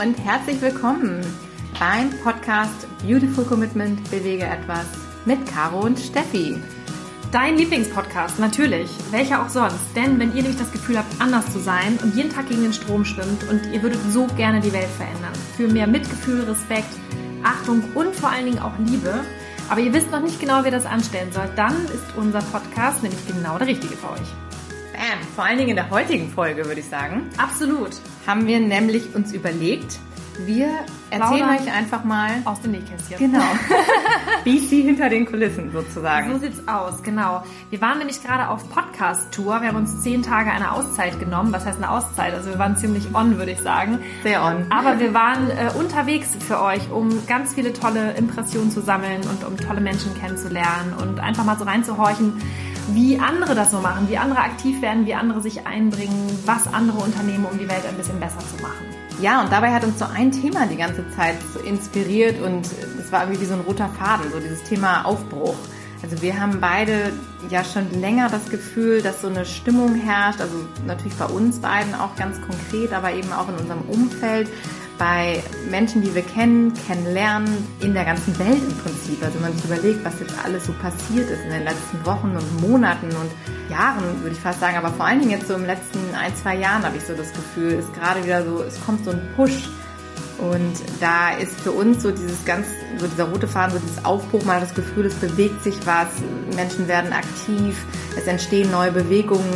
und herzlich willkommen beim Podcast Beautiful Commitment Bewege etwas mit Caro und Steffi. Dein Lieblingspodcast, natürlich. Welcher auch sonst. Denn wenn ihr nämlich das Gefühl habt, anders zu sein und jeden Tag gegen den Strom schwimmt und ihr würdet so gerne die Welt verändern. Für mehr Mitgefühl, Respekt, Achtung und vor allen Dingen auch Liebe. Aber ihr wisst noch nicht genau, wie ihr das anstellen sollt, dann ist unser Podcast nämlich genau der richtige für euch. Bam, vor allen Dingen in der heutigen Folge, würde ich sagen. Absolut. Haben wir nämlich uns überlegt, wir erzählen Plaudern euch einfach mal, Aus dem Nähkästchen. genau, wie sie hinter den Kulissen sozusagen. So sieht's aus, genau. Wir waren nämlich gerade auf Podcast-Tour. Wir haben uns zehn Tage eine Auszeit genommen. Was heißt eine Auszeit? Also wir waren ziemlich on, würde ich sagen. Sehr on. Aber wir waren äh, unterwegs für euch, um ganz viele tolle Impressionen zu sammeln und um tolle Menschen kennenzulernen und einfach mal so reinzuhorchen, wie andere das so machen, wie andere aktiv werden, wie andere sich einbringen, was andere unternehmen, um die Welt ein bisschen besser zu machen. Ja, und dabei hat uns so ein Thema die ganze Zeit so inspiriert und es war irgendwie wie so ein roter Faden, so dieses Thema Aufbruch. Also wir haben beide ja schon länger das Gefühl, dass so eine Stimmung herrscht, also natürlich bei uns beiden auch ganz konkret, aber eben auch in unserem Umfeld, bei Menschen, die wir kennen, kennenlernen, in der ganzen Welt im Prinzip. Also man sich überlegt, was jetzt alles so passiert ist in den letzten Wochen und Monaten und Jahren, würde ich fast sagen, aber vor allen Dingen jetzt so im letzten ein, zwei Jahren habe ich so das Gefühl, ist gerade wieder so, es kommt so ein Push. Und da ist für uns so dieses ganz, so dieser rote Faden, so dieses Aufbruch, mal das Gefühl, es bewegt sich was, Menschen werden aktiv, es entstehen neue Bewegungen.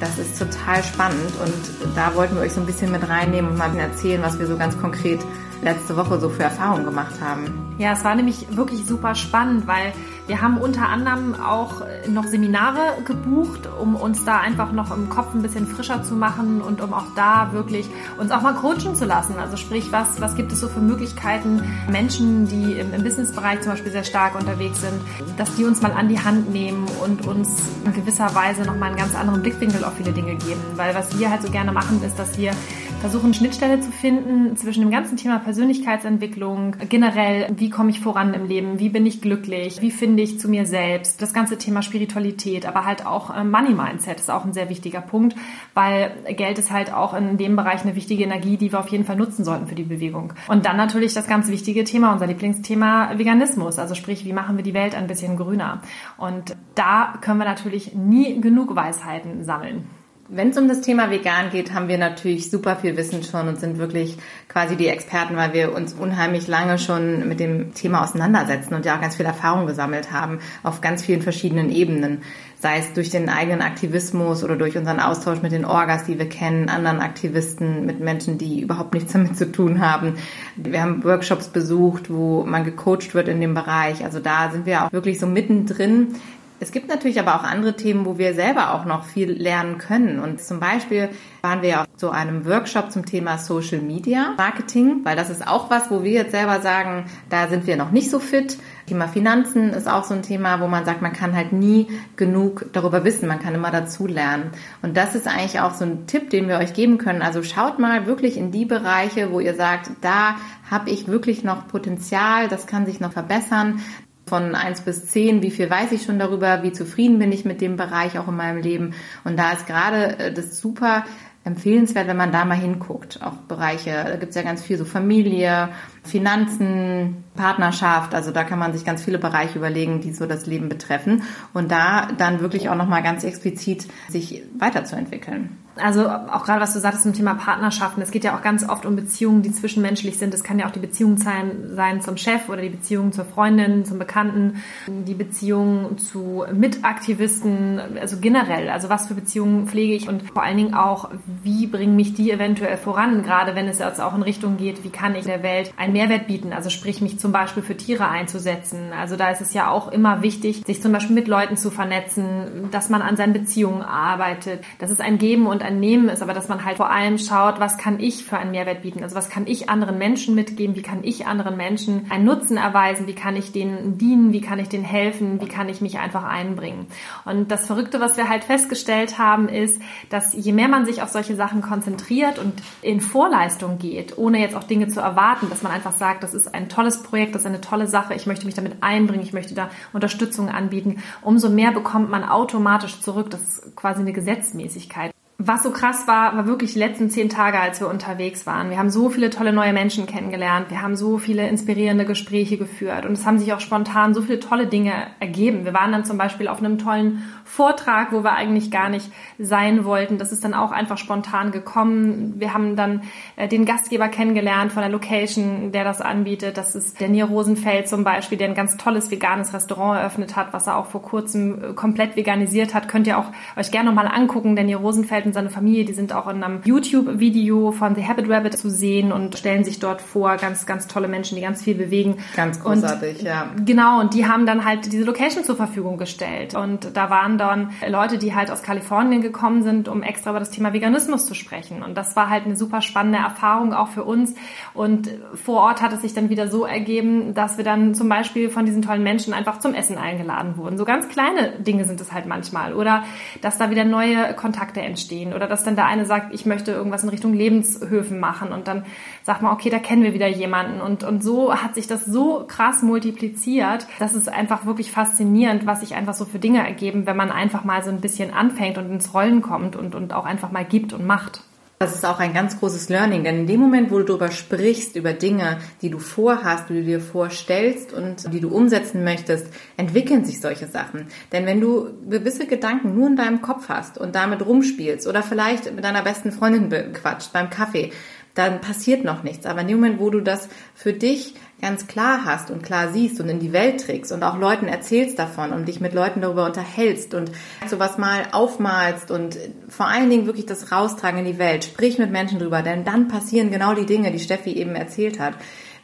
Das ist total spannend und da wollten wir euch so ein bisschen mit reinnehmen und mal erzählen, was wir so ganz konkret letzte Woche so für Erfahrungen gemacht haben. Ja, es war nämlich wirklich super spannend, weil wir haben unter anderem auch noch Seminare gebucht, um uns da einfach noch im Kopf ein bisschen frischer zu machen und um auch da wirklich uns auch mal coachen zu lassen. Also sprich, was, was gibt es so für Möglichkeiten, Menschen, die im, im Businessbereich zum Beispiel sehr stark unterwegs sind, dass die uns mal an die Hand nehmen und uns in gewisser Weise nochmal einen ganz anderen Blickwinkel auf viele Dinge geben. Weil was wir halt so gerne machen, ist, dass wir versuchen, Schnittstelle zu finden zwischen dem ganzen Thema Persönlichkeitsentwicklung, generell, wie komme ich voran im Leben, wie bin ich glücklich, wie finde ich zu mir selbst, das ganze Thema Spiritualität, aber halt auch äh, Money Mindset ist auch ein sehr wichtiger Punkt, weil Geld ist halt auch in dem Bereich eine wichtige Energie, die wir auf jeden Fall nutzen sollten für die Bewegung. Und dann natürlich das ganz wichtige Thema, unser Lieblingsthema Veganismus, also sprich, wie machen wir die Welt ein bisschen grüner. Und da können wir natürlich nie genug Weisheiten sammeln. Wenn es um das Thema vegan geht, haben wir natürlich super viel Wissen schon und sind wirklich quasi die Experten, weil wir uns unheimlich lange schon mit dem Thema auseinandersetzen und ja auch ganz viel Erfahrung gesammelt haben auf ganz vielen verschiedenen Ebenen. Sei es durch den eigenen Aktivismus oder durch unseren Austausch mit den Orgas, die wir kennen, anderen Aktivisten, mit Menschen, die überhaupt nichts damit zu tun haben. Wir haben Workshops besucht, wo man gecoacht wird in dem Bereich. Also da sind wir auch wirklich so mittendrin es gibt natürlich aber auch andere Themen, wo wir selber auch noch viel lernen können. Und zum Beispiel waren wir auf so einem Workshop zum Thema Social Media Marketing, weil das ist auch was, wo wir jetzt selber sagen, da sind wir noch nicht so fit. Thema Finanzen ist auch so ein Thema, wo man sagt, man kann halt nie genug darüber wissen, man kann immer dazu lernen. Und das ist eigentlich auch so ein Tipp, den wir euch geben können. Also schaut mal wirklich in die Bereiche, wo ihr sagt, da habe ich wirklich noch Potenzial, das kann sich noch verbessern von eins bis zehn, wie viel weiß ich schon darüber, wie zufrieden bin ich mit dem Bereich auch in meinem Leben. Und da ist gerade äh, das super empfehlenswert, wenn man da mal hinguckt. Auch Bereiche, da gibt's ja ganz viel so Familie, Finanzen, Partnerschaft, also da kann man sich ganz viele Bereiche überlegen, die so das Leben betreffen und da dann wirklich auch nochmal ganz explizit sich weiterzuentwickeln. Also auch gerade was du sagtest zum Thema Partnerschaften, es geht ja auch ganz oft um Beziehungen, die zwischenmenschlich sind. Es kann ja auch die Beziehung sein, sein zum Chef oder die Beziehung zur Freundin, zum Bekannten, die Beziehung zu Mitaktivisten, also generell. Also was für Beziehungen pflege ich und vor allen Dingen auch, wie bringen mich die eventuell voran, gerade wenn es jetzt auch in Richtung geht, wie kann ich der Welt einen Mehrwert bieten, also sprich mich zum Beispiel für Tiere einzusetzen. Also da ist es ja auch immer wichtig, sich zum Beispiel mit Leuten zu vernetzen, dass man an seinen Beziehungen arbeitet, dass es ein Geben und ein Nehmen ist, aber dass man halt vor allem schaut, was kann ich für einen Mehrwert bieten, also was kann ich anderen Menschen mitgeben, wie kann ich anderen Menschen einen Nutzen erweisen, wie kann ich denen dienen, wie kann ich denen helfen, wie kann ich mich einfach einbringen. Und das Verrückte, was wir halt festgestellt haben, ist, dass je mehr man sich auf solche Sachen konzentriert und in Vorleistung geht, ohne jetzt auch Dinge zu erwarten, dass man einfach sagt, das ist ein tolles Projekt, das ist eine tolle Sache, ich möchte mich damit einbringen, ich möchte da Unterstützung anbieten, umso mehr bekommt man automatisch zurück. Das ist quasi eine Gesetzmäßigkeit. Was so krass war, war wirklich die letzten zehn Tage, als wir unterwegs waren. Wir haben so viele tolle neue Menschen kennengelernt. Wir haben so viele inspirierende Gespräche geführt. Und es haben sich auch spontan so viele tolle Dinge ergeben. Wir waren dann zum Beispiel auf einem tollen Vortrag, wo wir eigentlich gar nicht sein wollten. Das ist dann auch einfach spontan gekommen. Wir haben dann äh, den Gastgeber kennengelernt von der Location, der das anbietet. Das ist der Nier Rosenfeld zum Beispiel, der ein ganz tolles veganes Restaurant eröffnet hat, was er auch vor kurzem äh, komplett veganisiert hat. Könnt ihr auch euch gerne nochmal angucken. Der Rosenfeld und seine Familie, die sind auch in einem YouTube-Video von The Habit Rabbit zu sehen und stellen sich dort vor. Ganz, ganz tolle Menschen, die ganz viel bewegen. Ganz großartig, und, ja. Genau, und die haben dann halt diese Location zur Verfügung gestellt. Und da waren dann Leute, die halt aus Kalifornien gekommen sind, um extra über das Thema Veganismus zu sprechen. Und das war halt eine super spannende Erfahrung auch für uns. Und vor Ort hat es sich dann wieder so ergeben, dass wir dann zum Beispiel von diesen tollen Menschen einfach zum Essen eingeladen wurden. So ganz kleine Dinge sind es halt manchmal. Oder dass da wieder neue Kontakte entstehen gehen. Oder dass dann der eine sagt, ich möchte irgendwas in Richtung Lebenshöfen machen. Und dann sagt man, okay, da kennen wir wieder jemanden. Und, und so hat sich das so krass multipliziert, das ist einfach wirklich faszinierend, was sich einfach so für Dinge ergeben, wenn man einfach mal so ein bisschen anfängt und ins Rollen kommt und, und auch einfach mal gibt und macht. Das ist auch ein ganz großes Learning, denn in dem Moment, wo du darüber sprichst, über Dinge, die du vorhast, die du dir vorstellst und die du umsetzen möchtest, entwickeln sich solche Sachen. Denn wenn du gewisse Gedanken nur in deinem Kopf hast und damit rumspielst oder vielleicht mit deiner besten Freundin bequatscht beim Kaffee, dann passiert noch nichts. Aber in dem Moment, wo du das für dich ganz klar hast und klar siehst und in die Welt trägst und auch Leuten erzählst davon und dich mit Leuten darüber unterhältst und sowas mal aufmalst und vor allen Dingen wirklich das raustragen in die Welt. Sprich mit Menschen drüber, denn dann passieren genau die Dinge, die Steffi eben erzählt hat.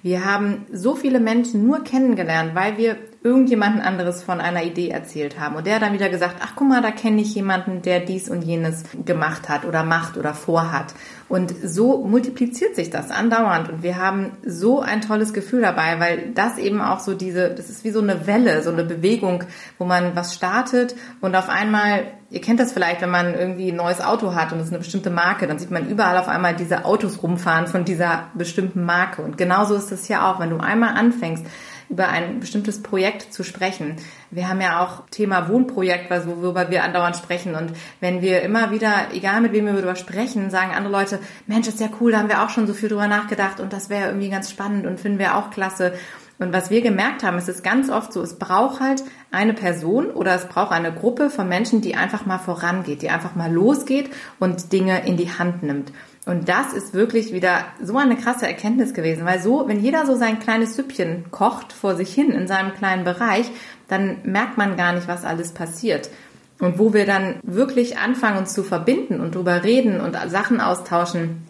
Wir haben so viele Menschen nur kennengelernt, weil wir irgendjemanden anderes von einer Idee erzählt haben. Und der hat dann wieder gesagt, ach guck mal, da kenne ich jemanden, der dies und jenes gemacht hat oder macht oder vorhat. Und so multipliziert sich das andauernd. Und wir haben so ein tolles Gefühl dabei, weil das eben auch so diese, das ist wie so eine Welle, so eine Bewegung, wo man was startet und auf einmal, ihr kennt das vielleicht, wenn man irgendwie ein neues Auto hat und es ist eine bestimmte Marke, dann sieht man überall auf einmal diese Autos rumfahren von dieser bestimmten Marke. Und genauso ist es ja auch, wenn du einmal anfängst, über ein bestimmtes Projekt zu sprechen. Wir haben ja auch Thema Wohnprojekt, worüber wir andauernd sprechen. Und wenn wir immer wieder, egal mit wem wir darüber sprechen, sagen andere Leute, Mensch, ist ja cool, da haben wir auch schon so viel drüber nachgedacht und das wäre irgendwie ganz spannend und finden wir auch klasse. Und was wir gemerkt haben, ist es ganz oft so, es braucht halt eine Person oder es braucht eine Gruppe von Menschen, die einfach mal vorangeht, die einfach mal losgeht und Dinge in die Hand nimmt. Und das ist wirklich wieder so eine krasse Erkenntnis gewesen, weil so, wenn jeder so sein kleines Süppchen kocht vor sich hin in seinem kleinen Bereich, dann merkt man gar nicht, was alles passiert. Und wo wir dann wirklich anfangen, uns zu verbinden und drüber reden und Sachen austauschen,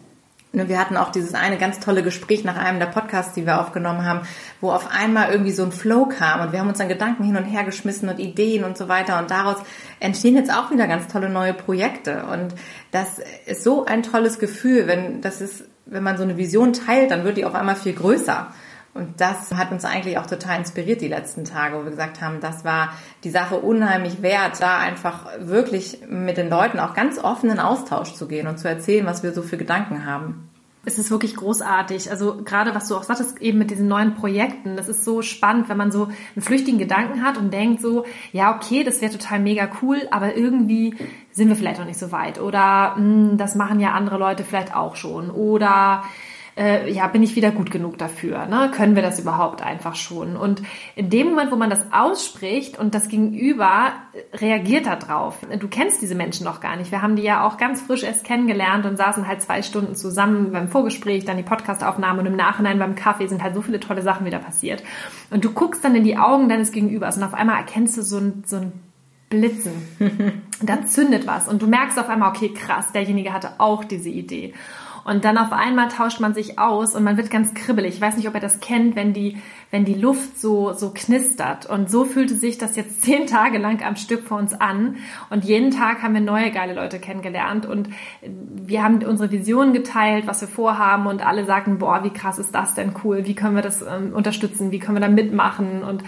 wir hatten auch dieses eine ganz tolle Gespräch nach einem der Podcasts, die wir aufgenommen haben, wo auf einmal irgendwie so ein Flow kam und wir haben uns dann Gedanken hin und her geschmissen und Ideen und so weiter und daraus entstehen jetzt auch wieder ganz tolle neue Projekte und das ist so ein tolles Gefühl, wenn das ist, wenn man so eine Vision teilt, dann wird die auf einmal viel größer. Und das hat uns eigentlich auch total inspiriert die letzten Tage, wo wir gesagt haben, das war die Sache unheimlich wert, da einfach wirklich mit den Leuten auch ganz offen in Austausch zu gehen und zu erzählen, was wir so für Gedanken haben. Es ist wirklich großartig. Also gerade was du auch sagtest, eben mit diesen neuen Projekten, das ist so spannend, wenn man so einen flüchtigen Gedanken hat und denkt so, ja, okay, das wäre total mega cool, aber irgendwie sind wir vielleicht noch nicht so weit. Oder mh, hm, das machen ja andere Leute vielleicht auch schon. Oder äh, ja, bin ich wieder gut genug dafür? Ne? Können wir das überhaupt einfach schon? Und in dem Moment, wo man das ausspricht und das Gegenüber reagiert darauf, du kennst diese Menschen noch gar nicht. Wir haben die ja auch ganz frisch erst kennengelernt und saßen halt zwei Stunden zusammen beim Vorgespräch, dann die Podcastaufnahme und im Nachhinein beim Kaffee sind halt so viele tolle Sachen wieder passiert. Und du guckst dann in die Augen deines Gegenübers und auf einmal erkennst du so ein, so ein Blitzen. da zündet was und du merkst auf einmal, okay, krass, derjenige hatte auch diese Idee. Und dann auf einmal tauscht man sich aus und man wird ganz kribbelig. Ich weiß nicht, ob ihr das kennt, wenn die, wenn die Luft so, so knistert. Und so fühlte sich das jetzt zehn Tage lang am Stück vor uns an. Und jeden Tag haben wir neue geile Leute kennengelernt. Und wir haben unsere Visionen geteilt, was wir vorhaben. Und alle sagten, boah, wie krass ist das denn cool? Wie können wir das ähm, unterstützen? Wie können wir da mitmachen? Und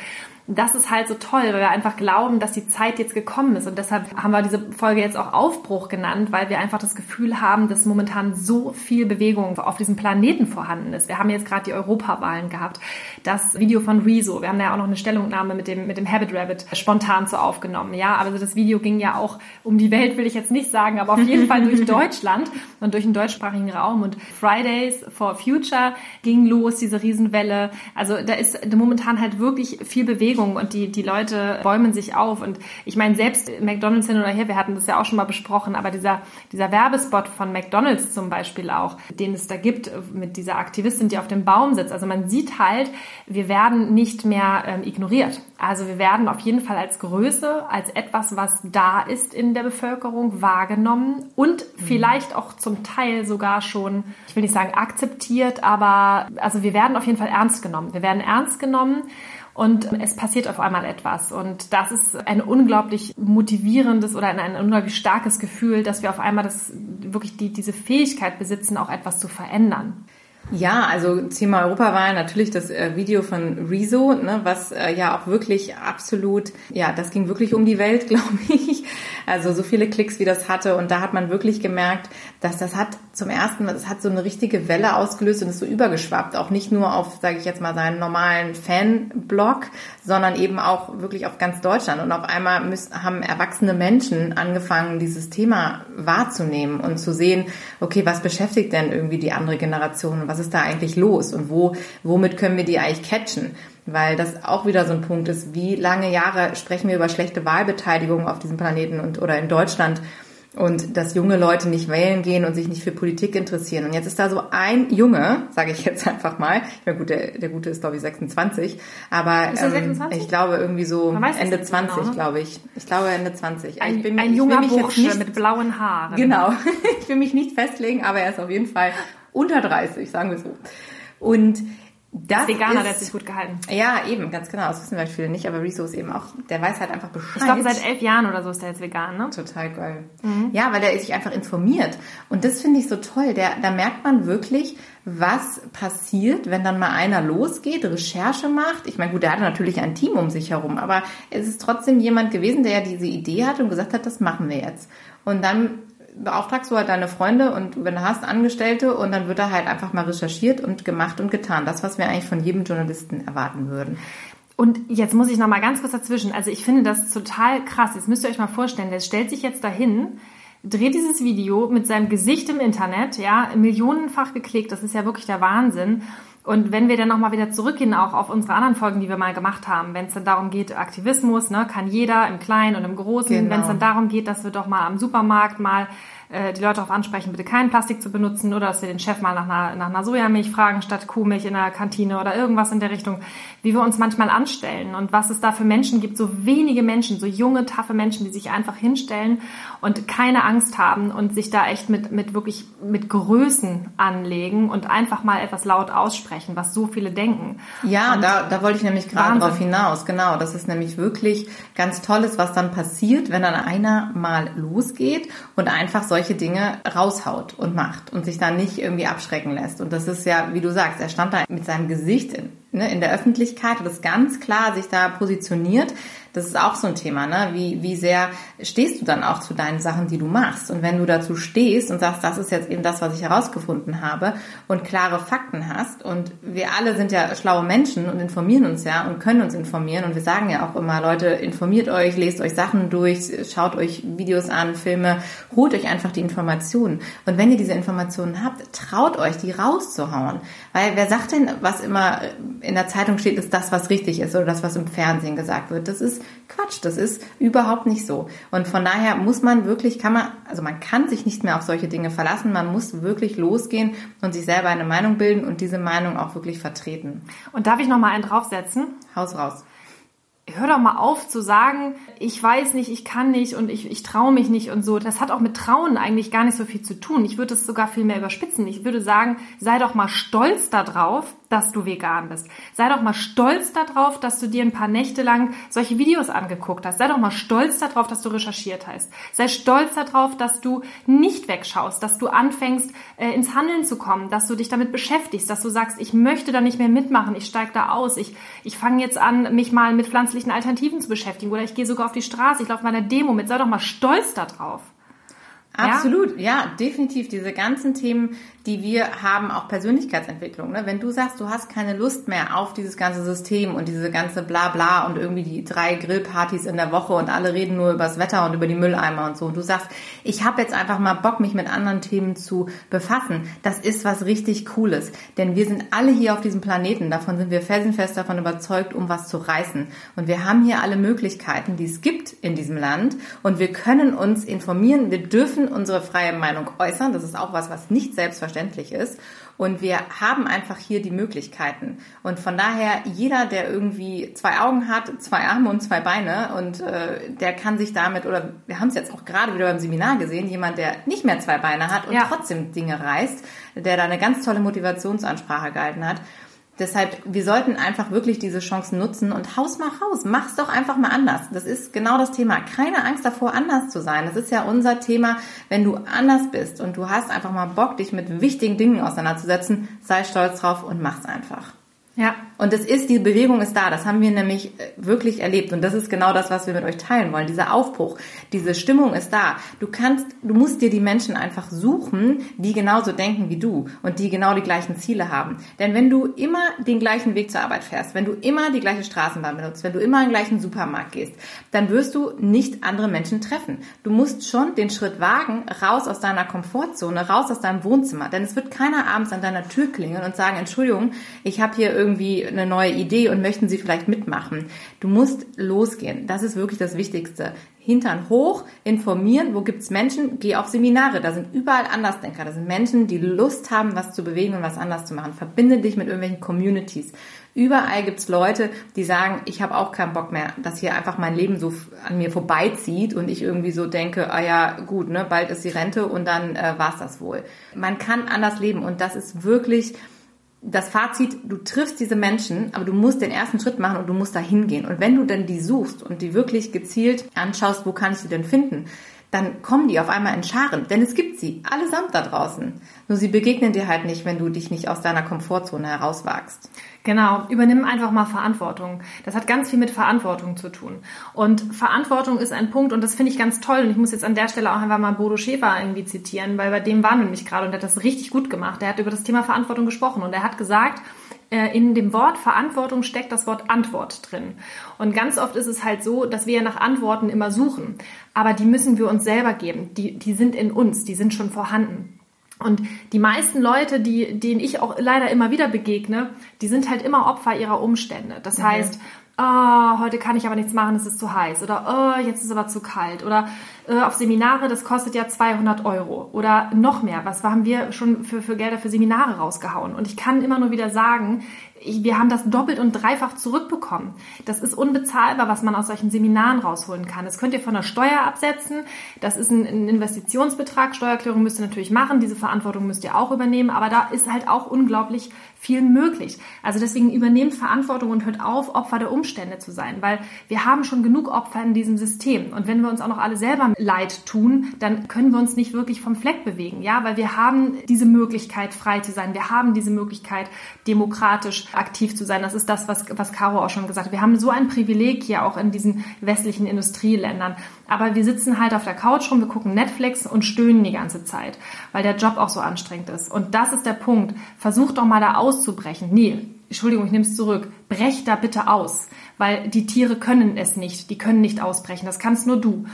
das ist halt so toll, weil wir einfach glauben, dass die Zeit jetzt gekommen ist. Und deshalb haben wir diese Folge jetzt auch Aufbruch genannt, weil wir einfach das Gefühl haben, dass momentan so viel Bewegung auf diesem Planeten vorhanden ist. Wir haben jetzt gerade die Europawahlen gehabt. Das Video von Rezo, wir haben ja auch noch eine Stellungnahme mit dem, mit dem Habit Rabbit spontan so aufgenommen. Ja, also das Video ging ja auch um die Welt, will ich jetzt nicht sagen, aber auf jeden Fall durch Deutschland und durch den deutschsprachigen Raum. Und Fridays for Future ging los, diese Riesenwelle. Also da ist momentan halt wirklich viel Bewegung Bewegung und die, die Leute bäumen sich auf. Und ich meine, selbst McDonalds hin oder her, wir hatten das ja auch schon mal besprochen, aber dieser, dieser Werbespot von McDonalds zum Beispiel auch, den es da gibt mit dieser Aktivistin, die auf dem Baum sitzt. Also man sieht halt, wir werden nicht mehr ähm, ignoriert. Also wir werden auf jeden Fall als Größe, als etwas, was da ist in der Bevölkerung, wahrgenommen und mhm. vielleicht auch zum Teil sogar schon, ich will nicht sagen akzeptiert, aber also wir werden auf jeden Fall ernst genommen. Wir werden ernst genommen und es passiert auf einmal etwas. Und das ist ein unglaublich motivierendes oder ein, unglaublich starkes Gefühl, dass wir auf einmal das, wirklich die, diese Fähigkeit besitzen, auch etwas zu verändern. Ja, also Thema Europawahl natürlich das äh, Video von Rezo, ne, was äh, ja auch wirklich absolut, ja, das ging wirklich um die Welt, glaube ich. Also so viele Klicks, wie das hatte. Und da hat man wirklich gemerkt, dass das hat zum ersten Mal, das hat so eine richtige Welle ausgelöst und ist so übergeschwappt. Auch nicht nur auf, sage ich jetzt mal, seinen normalen Fanblog, sondern eben auch wirklich auf ganz Deutschland. Und auf einmal müssen, haben erwachsene Menschen angefangen, dieses Thema wahrzunehmen und zu sehen, okay, was beschäftigt denn irgendwie die andere Generation? Was ist da eigentlich los? Und wo, womit können wir die eigentlich catchen? weil das auch wieder so ein Punkt ist, wie lange Jahre sprechen wir über schlechte Wahlbeteiligung auf diesem Planeten und oder in Deutschland und dass junge Leute nicht wählen gehen und sich nicht für Politik interessieren. Und jetzt ist da so ein Junge, sage ich jetzt einfach mal, ich meine, gut, der, der Gute ist glaube ich 26, aber ähm, 26? ich glaube irgendwie so Ende 20, genau, ne? glaube ich. Ich glaube Ende 20. Ein, ich bin, ein ich junger Bursche nicht, mit blauen Haaren. Genau, ich will mich nicht festlegen, aber er ist auf jeden Fall unter 30, sagen wir so. Und das Veganer, ist, der hat sich gut gehalten. Ja, eben, ganz genau. Das wissen vielleicht viele nicht, aber Rezo ist eben auch, der weiß halt einfach Bescheid. Ich glaube, seit elf Jahren oder so ist der jetzt vegan, ne? Total geil. Mhm. Ja, weil der sich einfach informiert. Und das finde ich so toll. Der, da merkt man wirklich, was passiert, wenn dann mal einer losgeht, Recherche macht. Ich meine, gut, der hatte natürlich ein Team um sich herum, aber es ist trotzdem jemand gewesen, der ja diese Idee hat und gesagt hat, das machen wir jetzt. Und dann beauftragst du halt deine Freunde und wenn du hast Angestellte und dann wird da halt einfach mal recherchiert und gemacht und getan. Das, was wir eigentlich von jedem Journalisten erwarten würden. Und jetzt muss ich noch mal ganz kurz dazwischen. Also ich finde das total krass. Jetzt müsst ihr euch mal vorstellen, der stellt sich jetzt dahin, dreht dieses Video mit seinem Gesicht im Internet, ja, millionenfach geklickt. Das ist ja wirklich der Wahnsinn. Und wenn wir dann nochmal wieder zurückgehen, auch auf unsere anderen Folgen, die wir mal gemacht haben, wenn es dann darum geht, Aktivismus, ne, kann jeder im Kleinen und im Großen, genau. wenn es dann darum geht, dass wir doch mal am Supermarkt mal äh, die Leute darauf ansprechen, bitte kein Plastik zu benutzen oder dass wir den Chef mal nach einer, nach einer Sojamilch fragen statt Kuhmilch in der Kantine oder irgendwas in der Richtung, wie wir uns manchmal anstellen und was es da für Menschen gibt, so wenige Menschen, so junge, taffe Menschen, die sich einfach hinstellen und keine Angst haben und sich da echt mit, mit wirklich mit Größen anlegen und einfach mal etwas laut aussprechen, was so viele denken. Ja, da, da wollte ich nämlich gerade drauf hinaus, genau. Das ist nämlich wirklich ganz Tolles, was dann passiert, wenn dann einer mal losgeht und einfach solche solche Dinge raushaut und macht und sich da nicht irgendwie abschrecken lässt. Und das ist ja, wie du sagst, er stand da mit seinem Gesicht in, ne, in der Öffentlichkeit und ist ganz klar sich da positioniert das ist auch so ein Thema, ne? Wie, wie sehr stehst du dann auch zu deinen Sachen, die du machst? Und wenn du dazu stehst und sagst, das ist jetzt eben das, was ich herausgefunden habe und klare Fakten hast und wir alle sind ja schlaue Menschen und informieren uns ja und können uns informieren und wir sagen ja auch immer, Leute, informiert euch, lest euch Sachen durch, schaut euch Videos an, Filme, holt euch einfach die Informationen. Und wenn ihr diese Informationen habt, traut euch, die rauszuhauen. Weil wer sagt denn, was immer in der Zeitung steht, ist das, was richtig ist oder das, was im Fernsehen gesagt wird? Das ist Quatsch. Das ist überhaupt nicht so. Und von daher muss man wirklich, kann man, also man kann sich nicht mehr auf solche Dinge verlassen. Man muss wirklich losgehen und sich selber eine Meinung bilden und diese Meinung auch wirklich vertreten. Und darf ich noch mal einen draufsetzen? Haus raus hör doch mal auf zu sagen, ich weiß nicht, ich kann nicht und ich, ich traue mich nicht und so. Das hat auch mit Trauen eigentlich gar nicht so viel zu tun. Ich würde es sogar viel mehr überspitzen. Ich würde sagen, sei doch mal stolz darauf, dass du vegan bist. Sei doch mal stolz darauf, dass du dir ein paar Nächte lang solche Videos angeguckt hast. Sei doch mal stolz darauf, dass du recherchiert hast. Sei stolz darauf, dass du nicht wegschaust, dass du anfängst, äh, ins Handeln zu kommen, dass du dich damit beschäftigst, dass du sagst, ich möchte da nicht mehr mitmachen, ich steige da aus, ich, ich fange jetzt an, mich mal mit pflanzlichen Alternativen zu beschäftigen oder ich gehe sogar auf die Straße, ich laufe mal eine Demo mit. Sei doch mal stolz darauf. Absolut, ja? ja, definitiv. Diese ganzen Themen, die wir haben, auch Persönlichkeitsentwicklung. Ne? Wenn du sagst, du hast keine Lust mehr auf dieses ganze System und diese ganze Blabla und irgendwie die drei Grillpartys in der Woche und alle reden nur über das Wetter und über die Mülleimer und so. Und du sagst, ich habe jetzt einfach mal Bock, mich mit anderen Themen zu befassen. Das ist was richtig Cooles. Denn wir sind alle hier auf diesem Planeten, davon sind wir felsenfest davon überzeugt, um was zu reißen. Und wir haben hier alle Möglichkeiten, die es gibt in diesem Land. Und wir können uns informieren. Wir dürfen unsere freie Meinung äußern. Das ist auch was, was nicht selbstverständlich ist. Und wir haben einfach hier die Möglichkeiten. Und von daher, jeder, der irgendwie zwei Augen hat, zwei Arme und zwei Beine, und äh, der kann sich damit, oder wir haben es jetzt auch gerade wieder beim Seminar gesehen, jemand, der nicht mehr zwei Beine hat und ja. trotzdem Dinge reißt, der da eine ganz tolle Motivationsansprache gehalten hat, Deshalb, wir sollten einfach wirklich diese Chancen nutzen und haus mal raus. Mach's doch einfach mal anders. Das ist genau das Thema. Keine Angst davor, anders zu sein. Das ist ja unser Thema. Wenn du anders bist und du hast einfach mal Bock, dich mit wichtigen Dingen auseinanderzusetzen, sei stolz drauf und mach's einfach. Ja. Und es ist, die Bewegung ist da. Das haben wir nämlich äh, wirklich erlebt. Und das ist genau das, was wir mit euch teilen wollen. Dieser Aufbruch, diese Stimmung ist da. Du kannst, du musst dir die Menschen einfach suchen, die genauso denken wie du und die genau die gleichen Ziele haben. Denn wenn du immer den gleichen Weg zur Arbeit fährst, wenn du immer die gleiche Straßenbahn benutzt, wenn du immer in den gleichen Supermarkt gehst, dann wirst du nicht andere Menschen treffen. Du musst schon den Schritt wagen, raus aus deiner Komfortzone, raus aus deinem Wohnzimmer. Denn es wird keiner abends an deiner Tür klingeln und sagen, Entschuldigung, ich habe hier irgendwie eine neue Idee und möchten Sie vielleicht mitmachen. Du musst losgehen. Das ist wirklich das Wichtigste. Hintern hoch, informieren, wo gibt's Menschen, geh auf Seminare. Da sind überall Andersdenker. Da sind Menschen, die Lust haben, was zu bewegen und was anders zu machen. Verbinde dich mit irgendwelchen Communities. Überall gibt's Leute, die sagen, ich habe auch keinen Bock mehr, dass hier einfach mein Leben so an mir vorbeizieht und ich irgendwie so denke, ah ja, gut, ne, bald ist die Rente und dann äh, war's das wohl. Man kann anders leben und das ist wirklich das Fazit, du triffst diese Menschen, aber du musst den ersten Schritt machen und du musst da hingehen. Und wenn du dann die suchst und die wirklich gezielt anschaust, wo kann ich sie denn finden, dann kommen die auf einmal in Scharen, denn es gibt sie, allesamt da draußen. Nur sie begegnen dir halt nicht, wenn du dich nicht aus deiner Komfortzone herauswagst. Genau, übernimm einfach mal Verantwortung. Das hat ganz viel mit Verantwortung zu tun. Und Verantwortung ist ein Punkt, und das finde ich ganz toll. Und ich muss jetzt an der Stelle auch einfach mal Bodo Schäfer irgendwie zitieren, weil bei dem waren wir nämlich gerade und der hat das richtig gut gemacht. Der hat über das Thema Verantwortung gesprochen und er hat gesagt, äh, in dem Wort Verantwortung steckt das Wort Antwort drin. Und ganz oft ist es halt so, dass wir ja nach Antworten immer suchen. Aber die müssen wir uns selber geben. Die, die sind in uns, die sind schon vorhanden. Und die meisten Leute, die, denen ich auch leider immer wieder begegne, die sind halt immer Opfer ihrer Umstände. Das mhm. heißt, oh, heute kann ich aber nichts machen, es ist zu heiß. Oder oh, jetzt ist es aber zu kalt. Oder äh, auf Seminare, das kostet ja 200 Euro. Oder noch mehr. Was haben wir schon für, für Gelder für Seminare rausgehauen? Und ich kann immer nur wieder sagen, wir haben das doppelt und dreifach zurückbekommen. Das ist unbezahlbar, was man aus solchen Seminaren rausholen kann. Das könnt ihr von der Steuer absetzen. Das ist ein, ein Investitionsbetrag. Steuererklärung müsst ihr natürlich machen. Diese Verantwortung müsst ihr auch übernehmen. Aber da ist halt auch unglaublich viel möglich. Also deswegen übernehmt Verantwortung und hört auf, Opfer der Umstände zu sein, weil wir haben schon genug Opfer in diesem System. Und wenn wir uns auch noch alle selber leid tun, dann können wir uns nicht wirklich vom Fleck bewegen, ja, weil wir haben diese Möglichkeit, frei zu sein. Wir haben diese Möglichkeit, demokratisch aktiv zu sein. Das ist das, was, was Caro auch schon gesagt hat. Wir haben so ein Privileg hier auch in diesen westlichen Industrieländern. Aber wir sitzen halt auf der Couch rum, wir gucken Netflix und stöhnen die ganze Zeit, weil der Job auch so anstrengend ist. Und das ist der Punkt. Versuch doch mal da auszubrechen. Nee, Entschuldigung, ich nehme es zurück. Brech da bitte aus, weil die Tiere können es nicht. Die können nicht ausbrechen. Das kannst nur du.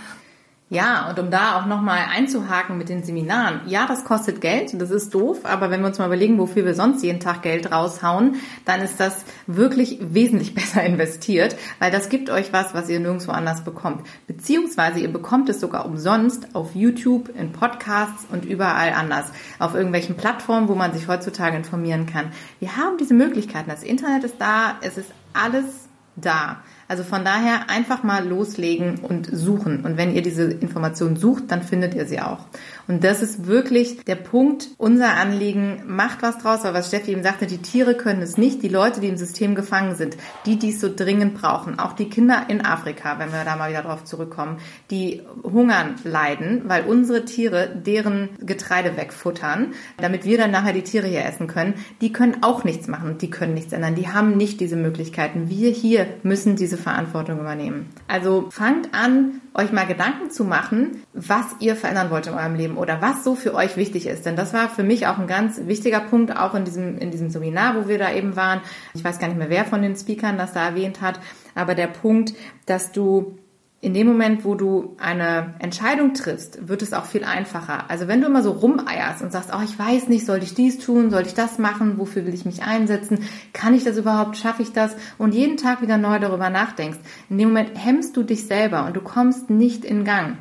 Ja, und um da auch nochmal einzuhaken mit den Seminaren. Ja, das kostet Geld, das ist doof, aber wenn wir uns mal überlegen, wofür wir sonst jeden Tag Geld raushauen, dann ist das wirklich wesentlich besser investiert, weil das gibt euch was, was ihr nirgendwo anders bekommt. Beziehungsweise ihr bekommt es sogar umsonst auf YouTube, in Podcasts und überall anders. Auf irgendwelchen Plattformen, wo man sich heutzutage informieren kann. Wir haben diese Möglichkeiten. Das Internet ist da, es ist alles da. Also von daher einfach mal loslegen und suchen. Und wenn ihr diese Information sucht, dann findet ihr sie auch. Und das ist wirklich der Punkt, unser Anliegen, macht was draus, weil was Steffi eben sagte, die Tiere können es nicht, die Leute, die im System gefangen sind, die dies so dringend brauchen, auch die Kinder in Afrika, wenn wir da mal wieder drauf zurückkommen, die hungern leiden, weil unsere Tiere deren Getreide wegfuttern, damit wir dann nachher die Tiere hier essen können, die können auch nichts machen, die können nichts ändern, die haben nicht diese Möglichkeiten. Wir hier müssen diese Verantwortung übernehmen. Also fangt an, euch mal Gedanken zu machen, was ihr verändern wollt in eurem Leben oder was so für euch wichtig ist. Denn das war für mich auch ein ganz wichtiger Punkt, auch in diesem, in diesem Seminar, wo wir da eben waren. Ich weiß gar nicht mehr, wer von den Speakern das da erwähnt hat, aber der Punkt, dass du in dem Moment, wo du eine Entscheidung triffst, wird es auch viel einfacher. Also wenn du immer so rumeierst und sagst, oh, ich weiß nicht, soll ich dies tun, soll ich das machen, wofür will ich mich einsetzen, kann ich das überhaupt, schaffe ich das und jeden Tag wieder neu darüber nachdenkst, in dem Moment hemmst du dich selber und du kommst nicht in Gang.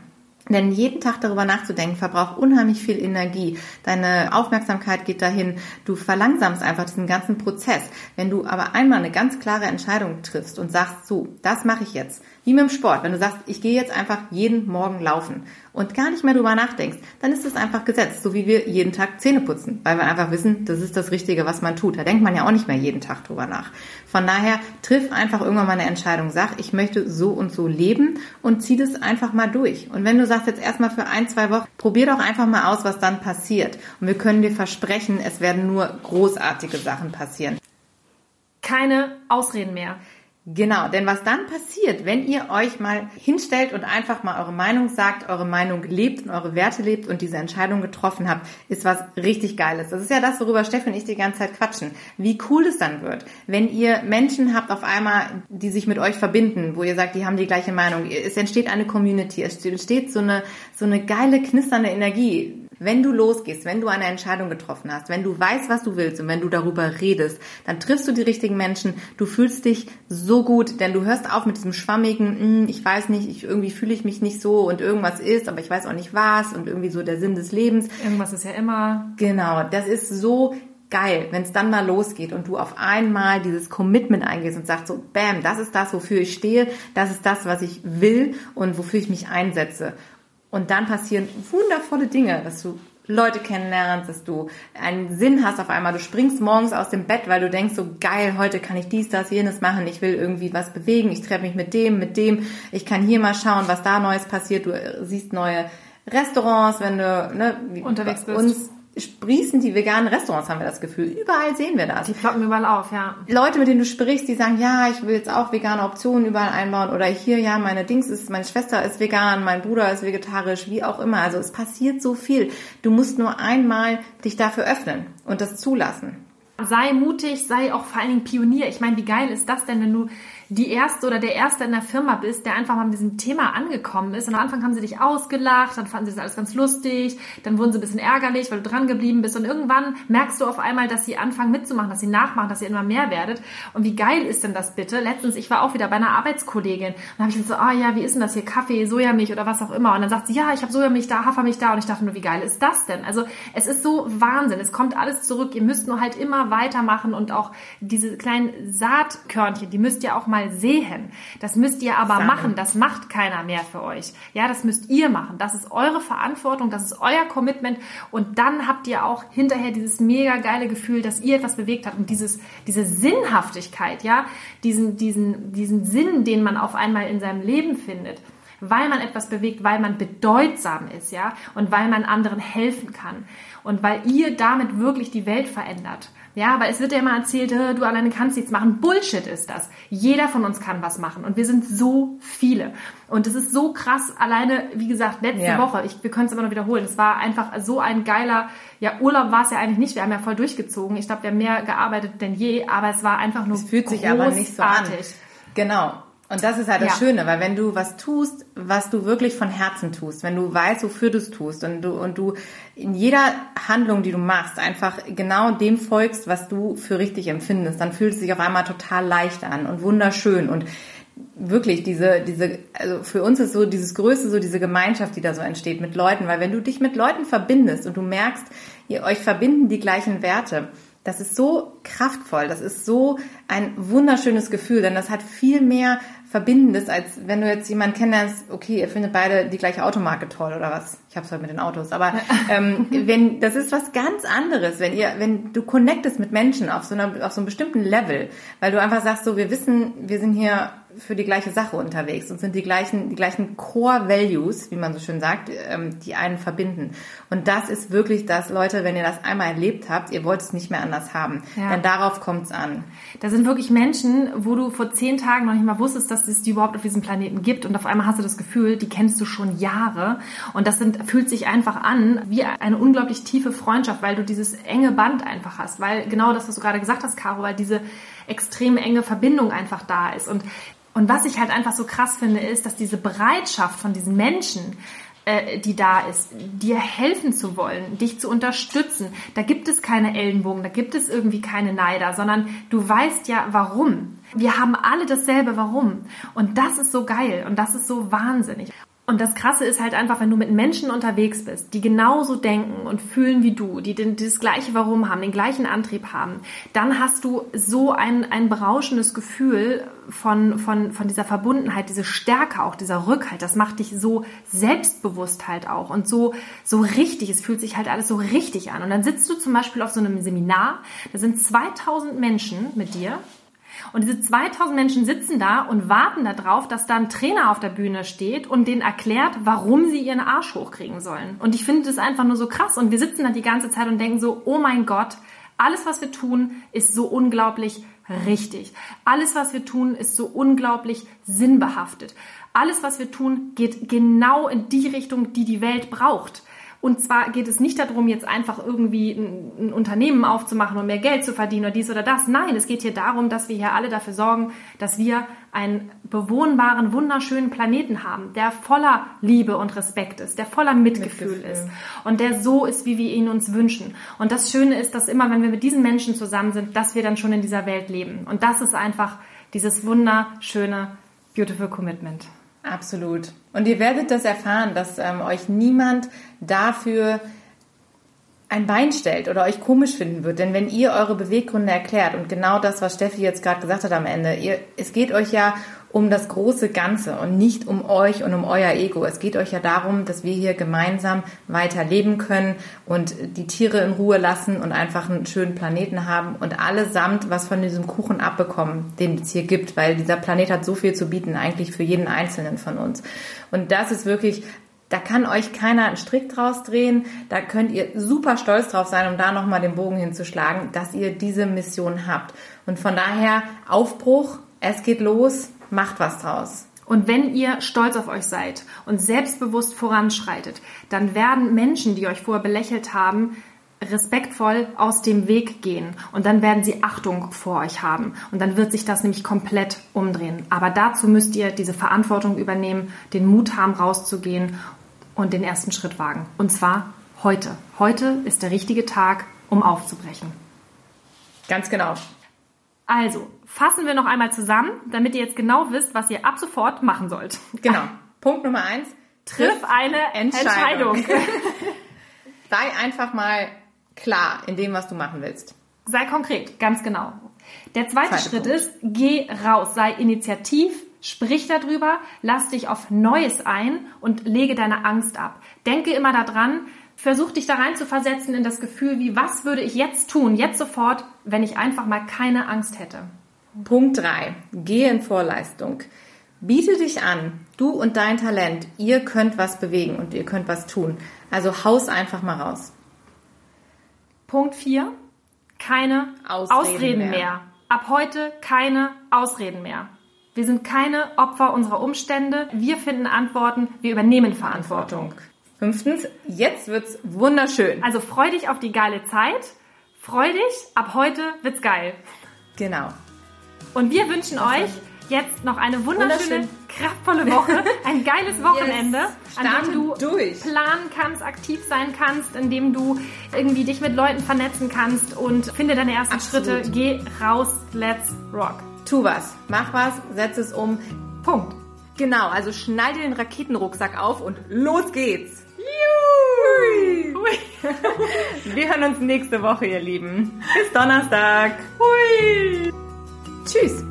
Denn jeden Tag darüber nachzudenken verbraucht unheimlich viel Energie. Deine Aufmerksamkeit geht dahin. Du verlangsamst einfach diesen ganzen Prozess. Wenn du aber einmal eine ganz klare Entscheidung triffst und sagst, so, das mache ich jetzt, wie mit dem Sport. Wenn du sagst, ich gehe jetzt einfach jeden Morgen laufen und gar nicht mehr drüber nachdenkst, dann ist es einfach gesetzt, so wie wir jeden Tag Zähne putzen, weil wir einfach wissen, das ist das Richtige, was man tut. Da denkt man ja auch nicht mehr jeden Tag drüber nach. Von daher triff einfach irgendwann mal eine Entscheidung, sag, ich möchte so und so leben und zieh das einfach mal durch. Und wenn du sagst jetzt erstmal für ein, zwei Wochen, probier doch einfach mal aus, was dann passiert. Und wir können dir versprechen, es werden nur großartige Sachen passieren. Keine Ausreden mehr. Genau, denn was dann passiert, wenn ihr euch mal hinstellt und einfach mal eure Meinung sagt, eure Meinung lebt und eure Werte lebt und diese Entscheidung getroffen habt, ist was richtig Geiles. Das ist ja das, worüber Steffen und ich die ganze Zeit quatschen. Wie cool es dann wird, wenn ihr Menschen habt auf einmal, die sich mit euch verbinden, wo ihr sagt, die haben die gleiche Meinung. Es entsteht eine Community, es entsteht so eine, so eine geile, knisternde Energie wenn du losgehst, wenn du eine Entscheidung getroffen hast, wenn du weißt, was du willst und wenn du darüber redest, dann triffst du die richtigen Menschen, du fühlst dich so gut, denn du hörst auf mit diesem schwammigen, hm, ich weiß nicht, ich, irgendwie fühle ich mich nicht so und irgendwas ist, aber ich weiß auch nicht was und irgendwie so der Sinn des Lebens. Irgendwas ist ja immer. Genau, das ist so geil, wenn es dann mal losgeht und du auf einmal dieses Commitment eingehst und sagst so, bam, das ist das, wofür ich stehe, das ist das, was ich will und wofür ich mich einsetze. Und dann passieren wundervolle Dinge, dass du Leute kennenlernst, dass du einen Sinn hast auf einmal. Du springst morgens aus dem Bett, weil du denkst so geil, heute kann ich dies, das, jenes machen. Ich will irgendwie was bewegen. Ich treffe mich mit dem, mit dem. Ich kann hier mal schauen, was da Neues passiert. Du siehst neue Restaurants, wenn du ne, unterwegs bist. Uns sprießen die veganen Restaurants, haben wir das Gefühl. Überall sehen wir das. Die ploppen überall auf, ja. Leute, mit denen du sprichst, die sagen, ja, ich will jetzt auch vegane Optionen überall einbauen oder hier, ja, meine Dings ist, meine Schwester ist vegan, mein Bruder ist vegetarisch, wie auch immer. Also es passiert so viel. Du musst nur einmal dich dafür öffnen und das zulassen. Sei mutig, sei auch vor allen Dingen Pionier. Ich meine, wie geil ist das denn, wenn du die Erste oder der Erste in der Firma bist, der einfach mal mit diesem Thema angekommen ist. Und am Anfang haben sie dich ausgelacht, dann fanden sie das alles ganz lustig, dann wurden sie ein bisschen ärgerlich, weil du dran geblieben bist. Und irgendwann merkst du auf einmal, dass sie anfangen mitzumachen, dass sie nachmachen, dass ihr immer mehr werdet. Und wie geil ist denn das bitte? Letztens, ich war auch wieder bei einer Arbeitskollegin und da habe ich so, ah oh ja, wie ist denn das hier? Kaffee, Sojamilch oder was auch immer. Und dann sagt sie, ja, ich habe Sojamilch da, Hafermilch da. Und ich dachte nur, wie geil ist das denn? Also es ist so Wahnsinn. Es kommt alles zurück. Ihr müsst nur halt immer weitermachen und auch diese kleinen Saatkörnchen, die müsst ihr auch mal sehen. Das müsst ihr aber Sagen. machen. Das macht keiner mehr für euch. Ja, das müsst ihr machen. Das ist eure Verantwortung. Das ist euer Commitment. Und dann habt ihr auch hinterher dieses mega geile Gefühl, dass ihr etwas bewegt habt und dieses, diese Sinnhaftigkeit, ja, diesen, diesen, diesen Sinn, den man auf einmal in seinem Leben findet weil man etwas bewegt, weil man bedeutsam ist, ja, und weil man anderen helfen kann und weil ihr damit wirklich die Welt verändert. Ja, weil es wird ja immer erzählt, du alleine kannst nichts machen. Bullshit ist das. Jeder von uns kann was machen und wir sind so viele. Und es ist so krass, alleine, wie gesagt, letzte ja. Woche, ich, wir können es immer noch wiederholen, es war einfach so ein geiler, ja, Urlaub war es ja eigentlich nicht, wir haben ja voll durchgezogen. Ich glaube, wir haben mehr gearbeitet denn je, aber es war einfach nur Es fühlt sich aber nicht so an. Genau. Und das ist halt das ja. Schöne, weil wenn du was tust, was du wirklich von Herzen tust, wenn du weißt, wofür du es tust und du, und du in jeder Handlung, die du machst, einfach genau dem folgst, was du für richtig empfindest, dann fühlt es sich auf einmal total leicht an und wunderschön und wirklich diese, diese, also für uns ist so dieses Größte so diese Gemeinschaft, die da so entsteht mit Leuten, weil wenn du dich mit Leuten verbindest und du merkst, ihr euch verbinden die gleichen Werte, Das ist so kraftvoll, das ist so ein wunderschönes Gefühl, denn das hat viel mehr Verbindendes, als wenn du jetzt jemanden kennenlernst, okay, ihr findet beide die gleiche Automarke toll oder was. Ich hab's heute mit den Autos, aber ähm, wenn das ist was ganz anderes, wenn ihr, wenn du connectest mit Menschen auf so einer, auf so einem bestimmten Level, weil du einfach sagst, so wir wissen, wir sind hier für die gleiche Sache unterwegs und sind die gleichen, die gleichen Core Values, wie man so schön sagt, ähm, die einen verbinden. Und das ist wirklich das, Leute, wenn ihr das einmal erlebt habt, ihr wollt es nicht mehr anders haben. Ja. Denn darauf kommt es an. Da sind wirklich Menschen, wo du vor zehn Tagen noch nicht mal wusstest, dass es die überhaupt auf diesem Planeten gibt und auf einmal hast du das Gefühl, die kennst du schon Jahre und das sind, fühlt sich einfach an wie eine unglaublich tiefe Freundschaft, weil du dieses enge Band einfach hast, weil genau das, was du gerade gesagt hast, Caro, weil diese extrem enge Verbindung einfach da ist und und was ich halt einfach so krass finde, ist, dass diese Bereitschaft von diesen Menschen, äh, die da ist, dir helfen zu wollen, dich zu unterstützen. Da gibt es keine Ellenbogen, da gibt es irgendwie keine Neider, sondern du weißt ja warum. Wir haben alle dasselbe Warum. Und das ist so geil und das ist so wahnsinnig. Und das Krasse ist halt einfach, wenn du mit Menschen unterwegs bist, die genauso denken und fühlen wie du, die das gleiche Warum haben, den gleichen Antrieb haben, dann hast du so ein, ein berauschendes Gefühl von, von, von dieser Verbundenheit, diese Stärke auch, dieser Rückhalt. Das macht dich so selbstbewusst halt auch und so, so richtig. Es fühlt sich halt alles so richtig an. Und dann sitzt du zum Beispiel auf so einem Seminar, da sind 2000 Menschen mit dir und diese 2000 Menschen sitzen da und warten darauf, dass da ein Trainer auf der Bühne steht und denen erklärt, warum sie ihren Arsch hochkriegen sollen. Und ich finde das einfach nur so krass. Und wir sitzen da die ganze Zeit und denken so, oh mein Gott, alles, was wir tun, ist so unglaublich richtig. Alles, was wir tun, ist so unglaublich sinnbehaftet. Alles, was wir tun, geht genau in die Richtung, die die Welt braucht. Und zwar geht es nicht darum, jetzt einfach irgendwie ein, ein, Unternehmen aufzumachen und mehr Geld zu verdienen oder dies oder das. Nein, es geht hier darum, dass wir hier alle dafür sorgen, dass wir einen bewohnbaren, wunderschönen Planeten haben, der voller Liebe und Respekt ist, der voller Mitgefühl, Mitgefühl. ist und der so ist, wie wir ihn uns wünschen. Und das Schöne ist, dass immer, wenn wir mit diesen Menschen zusammen sind, dass wir dann schon in dieser Welt leben. Und das ist einfach dieses wunderschöne, beautiful Commitment. Absolut. Und ihr werdet das erfahren, dass ähm, euch niemand dafür ein Bein stellt oder euch komisch finden wird. Denn wenn ihr eure Beweggründe erklärt und genau das, was Steffi jetzt gerade gesagt hat am Ende, ihr, es geht euch ja um das große Ganze und nicht um euch und um euer Ego. Es geht euch ja darum, dass wir hier gemeinsam weiter leben können und die Tiere in Ruhe lassen und einfach einen schönen Planeten haben und allesamt was von diesem Kuchen abbekommen, den es hier gibt, weil dieser Planet hat so viel zu bieten, eigentlich für jeden Einzelnen von uns. Und das ist wirklich da kann euch keiner einen Strick draus drehen. Da könnt ihr super stolz drauf sein, um da nochmal den Bogen hinzuschlagen, dass ihr diese Mission habt. Und von daher Aufbruch, es geht los, macht was draus. Und wenn ihr stolz auf euch seid und selbstbewusst voranschreitet, dann werden Menschen, die euch vorher belächelt haben, respektvoll aus dem Weg gehen und dann werden sie Achtung vor euch haben und dann wird sich das nämlich komplett umdrehen. Aber dazu müsst ihr diese Verantwortung übernehmen, den Mut haben, rauszugehen und den ersten Schritt wagen. Und zwar heute. Heute ist der richtige Tag, um aufzubrechen. Ganz genau. Also, fassen wir noch einmal zusammen, damit ihr jetzt genau wisst, was ihr ab sofort machen sollt. Genau. Punkt Nummer eins. Triff, triff eine Entscheidung. Entscheidung. Sei einfach mal klar in dem, was du machen willst. Sei konkret, ganz genau. Der zweite, zweite Schritt Punkt. ist, geh raus, sei initiativ, sprich darüber, lass dich auf Neues ein und lege deine Angst ab. Denke immer daran, Versuch dich da rein zu versetzen in das Gefühl, wie was würde ich jetzt tun, jetzt sofort, wenn ich einfach mal keine Angst hätte. Punkt 3. Geh in Vorleistung. Biete dich an, du und dein Talent, ihr könnt was bewegen und ihr könnt was tun. Also haus einfach mal raus. Punkt 4. Keine Ausreden, Ausreden mehr. mehr. Ab heute keine Ausreden mehr. Wir sind keine Opfer unserer Umstände. Wir finden Antworten. Wir übernehmen Verantwortung. Fünftens, jetzt wird's wunderschön. Also freu dich auf die geile Zeit. Freu dich, ab heute wird's geil. Genau. Und wir wünschen euch jetzt noch eine wunderschöne, kraftvolle Woche, ein geiles Wochenende, yes. an dem du durch. planen kannst, aktiv sein kannst, in dem du irgendwie dich mit Leuten vernetzen kannst und finde deine ersten Absolut. Schritte. Geh raus, let's rock. Tu was, mach was, setz es um. Punkt. Genau, also schnall dir den Raketenrucksack auf und los geht's. Juhu. Wir hören uns nächste Woche, ihr Lieben. Bis Donnerstag. Hui. Tschüss.